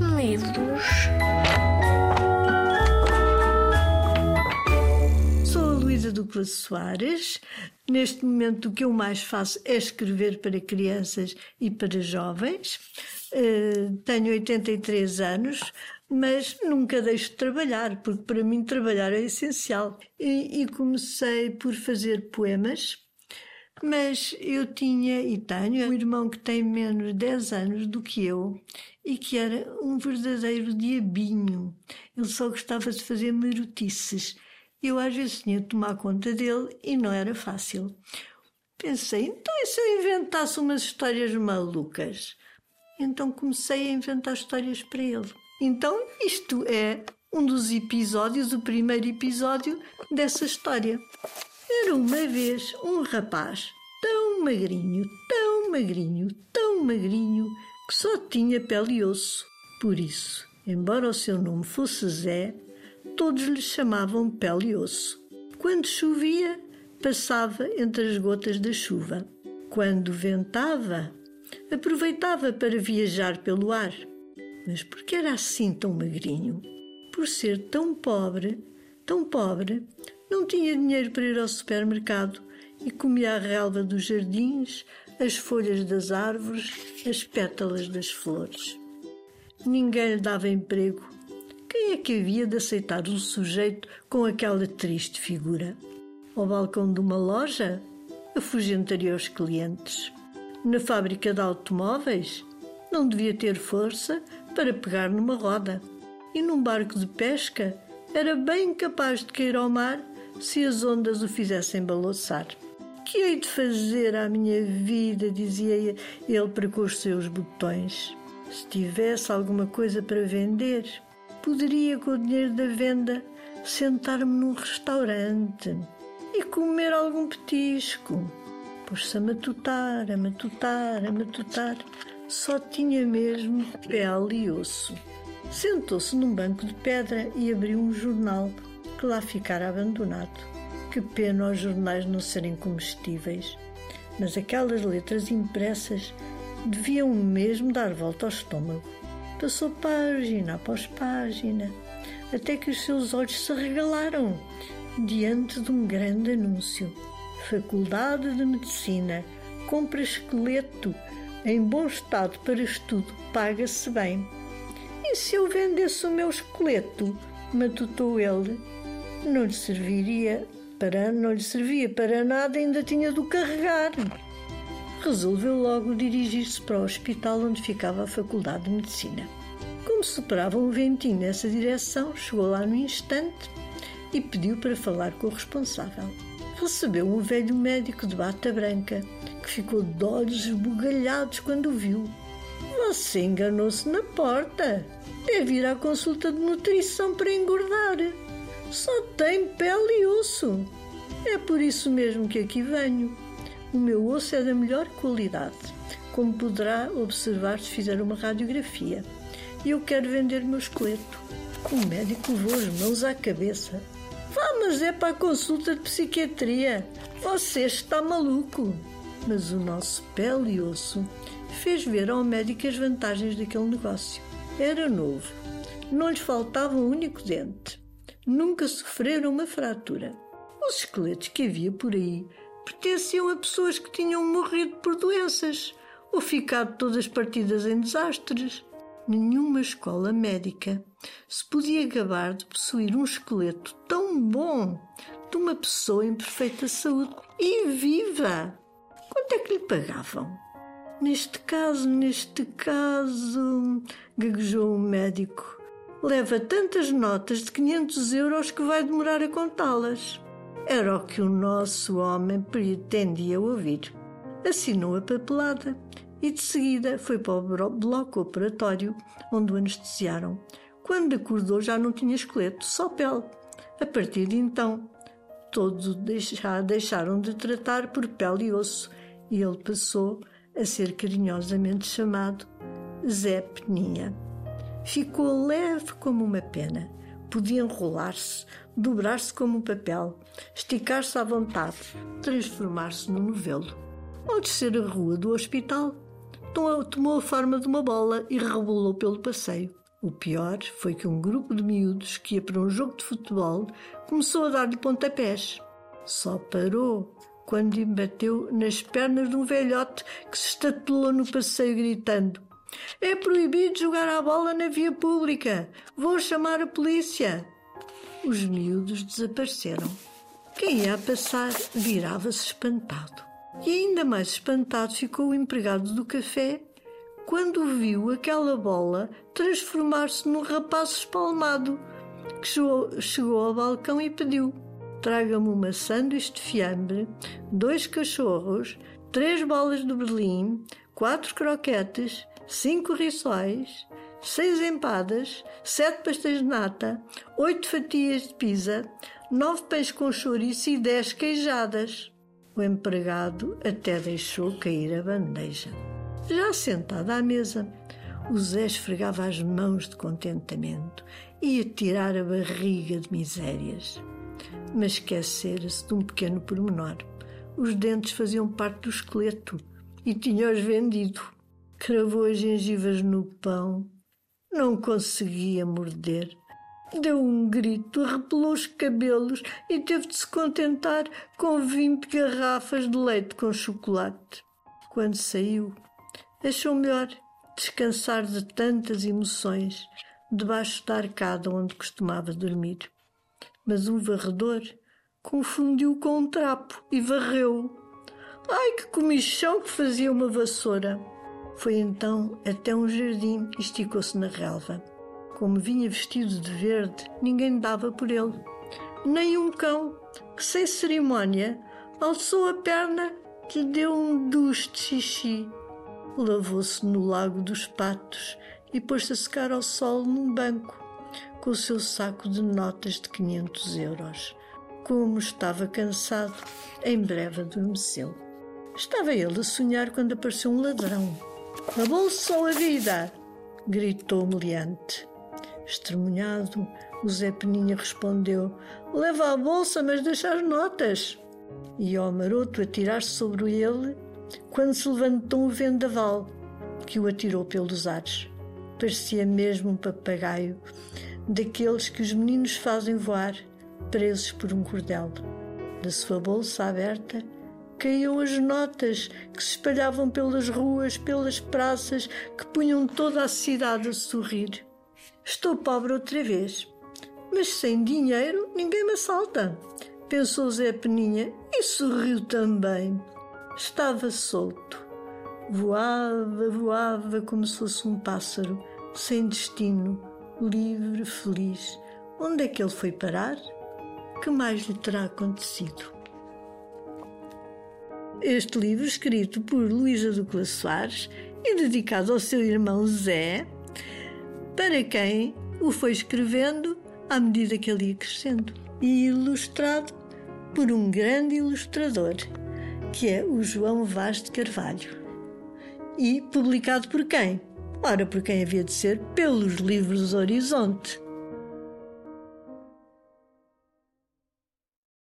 medos. Sou a Luísa Dupla Soares. Neste momento, o que eu mais faço é escrever para crianças e para jovens. Uh, tenho 83 anos, mas nunca deixo de trabalhar, porque para mim trabalhar é essencial. E comecei por fazer poemas mas eu tinha e tenho um irmão que tem menos de 10 anos do que eu e que era um verdadeiro diabinho. Ele só gostava de fazer marotices. Eu às vezes tinha de tomar conta dele e não era fácil. Pensei, então e se eu inventasse umas histórias malucas? Então comecei a inventar histórias para ele. Então isto é um dos episódios, o primeiro episódio dessa história. Era uma vez um rapaz magrinho, tão magrinho, tão magrinho, que só tinha pele e osso. Por isso, embora o seu nome fosse Zé, todos lhe chamavam pele e osso. Quando chovia, passava entre as gotas da chuva. Quando ventava, aproveitava para viajar pelo ar. Mas por que era assim tão magrinho? Por ser tão pobre, tão pobre, não tinha dinheiro para ir ao supermercado e comia a relva dos jardins, as folhas das árvores, as pétalas das flores. Ninguém lhe dava emprego. Quem é que havia de aceitar um sujeito com aquela triste figura? Ao balcão de uma loja, afugentaria os clientes. Na fábrica de automóveis, não devia ter força para pegar numa roda. E num barco de pesca, era bem capaz de cair ao mar se as ondas o fizessem balançar. Que hei de fazer à minha vida? dizia ele para com os seus botões. Se tivesse alguma coisa para vender, poderia, com o dinheiro da venda, sentar-me num restaurante e comer algum petisco. Pôs-se a matutar, a matutar, a matutar. Só tinha mesmo pele e osso. Sentou-se num banco de pedra e abriu um jornal que lá ficara abandonado. Que pena os jornais não serem comestíveis, mas aquelas letras impressas deviam mesmo dar volta ao estômago. Passou página após página, até que os seus olhos se regalaram diante de um grande anúncio. Faculdade de Medicina compra esqueleto em bom estado para estudo, paga-se bem. E se eu vendesse o meu esqueleto? matutou ele não lhe serviria para não lhe servia para nada, ainda tinha de o carregar. Resolveu logo dirigir-se para o hospital onde ficava a Faculdade de Medicina. Como soprava um ventinho nessa direção, chegou lá no instante e pediu para falar com o responsável. Recebeu um velho médico de bata branca que ficou de olhos esbugalhados quando o viu. Você enganou-se na porta. Deve ir à consulta de nutrição para engordar só tem pele e osso. É por isso mesmo que aqui venho. O meu osso é da melhor qualidade, como poderá observar se fizer uma radiografia. E eu quero vender meu esqueleto. O médico levou as mãos à cabeça. Vá, mas é para a consulta de psiquiatria. Você está maluco. Mas o nosso pele e osso fez ver ao médico as vantagens daquele negócio. Era novo. Não lhes faltava um único dente nunca sofreram uma fratura. Os esqueletos que havia por aí pertenciam a pessoas que tinham morrido por doenças ou ficado todas partidas em desastres. Nenhuma escola médica se podia gabar de possuir um esqueleto tão bom de uma pessoa em perfeita saúde e viva. Quanto é que lhe pagavam? Neste caso, neste caso, gaguejou o médico leva tantas notas de 500 euros que vai demorar a contá-las. Era o que o nosso homem pretendia ouvir. Assinou a papelada e de seguida foi para o bloco operatório onde o anestesiaram. Quando acordou já não tinha esqueleto, só pele. A partir de então, todos o deixaram de tratar por pele e osso e ele passou a ser carinhosamente chamado Zé Peninha. Ficou leve como uma pena. Podia enrolar-se, dobrar-se como um papel, esticar-se à vontade, transformar-se num novelo. Ao descer a rua do hospital, tomou a forma de uma bola e rebolou pelo passeio. O pior foi que um grupo de miúdos que ia para um jogo de futebol começou a dar-lhe pontapés. Só parou quando embateu nas pernas de um velhote que se estatelou no passeio gritando: É proibido jogar a bola na via pública! Vou chamar a polícia! Os miúdos desapareceram. Quem ia a passar virava-se espantado. E ainda mais espantado ficou o empregado do café quando viu aquela bola transformar-se num rapaz espalmado que chegou, chegou ao balcão e pediu: Traga-me uma sanduíche de fiambre, dois cachorros, três bolas de Berlim, quatro croquetes, cinco rissóis, seis empadas, sete pastéis de nata, oito fatias de pizza, nove pães com chouriço e dez queijadas. O empregado até deixou cair a bandeja. Já sentada à mesa, o Zé esfregava as mãos de contentamento e ia tirar a barriga de misérias. Mas esquecera-se de um pequeno pormenor. Os dentes faziam parte do esqueleto e tinha-os vendido. Cravou as gengivas no pão, não conseguia morder. Deu um grito, arrepelou os cabelos e teve de se contentar com vinte garrafas de leite com chocolate. Quando saiu, Achou melhor descansar de tantas emoções debaixo da arcada onde costumava dormir. Mas um varredor confundiu com um trapo e varreu. Ai, que comichão que fazia uma vassoura! Foi então até um jardim e esticou-se na relva. Como vinha vestido de verde, ninguém dava por ele. Nem um cão, que sem cerimónia alçou a perna lhe deu um duche de xixi lavou-se no Lago dos Patos e pôs-se a secar ao sol num banco, com o seu saco de notas de 500 euros. Como estava cansado, em breve adormeceu. Estava ele a sonhar quando apareceu um ladrão. A bolsa ou a vida? gritou meliante. Estremunhado, o Zé Peninha respondeu: Leva a bolsa, mas deixa as notas. E ao maroto atirar-se sobre ele, quando se levantou um vendaval que o atirou pelos ares. Parecia mesmo um papagaio, daqueles que os meninos fazem voar, presos por um cordel. Da sua bolsa aberta caíam as notas que se espalhavam pelas ruas, pelas praças, que punham toda a cidade a sorrir. Estou pobre outra vez, mas sem dinheiro ninguém me assalta, pensou Zé Peninha e sorriu também. Estava solto. Voava, voava como se fosse um pássaro, sem destino, livre, feliz. Onde é que ele foi parar? Que mais lhe terá acontecido? Este livro, escrito por Luísa Douglas Soares e dedicado ao seu irmão Zé, para quem o foi escrevendo à medida que ele ia crescendo, e ilustrado por um grande ilustrador que é o João Vaz de Carvalho. E publicado por quem? Ora, por quem havia de ser? Pelos livros Horizonte.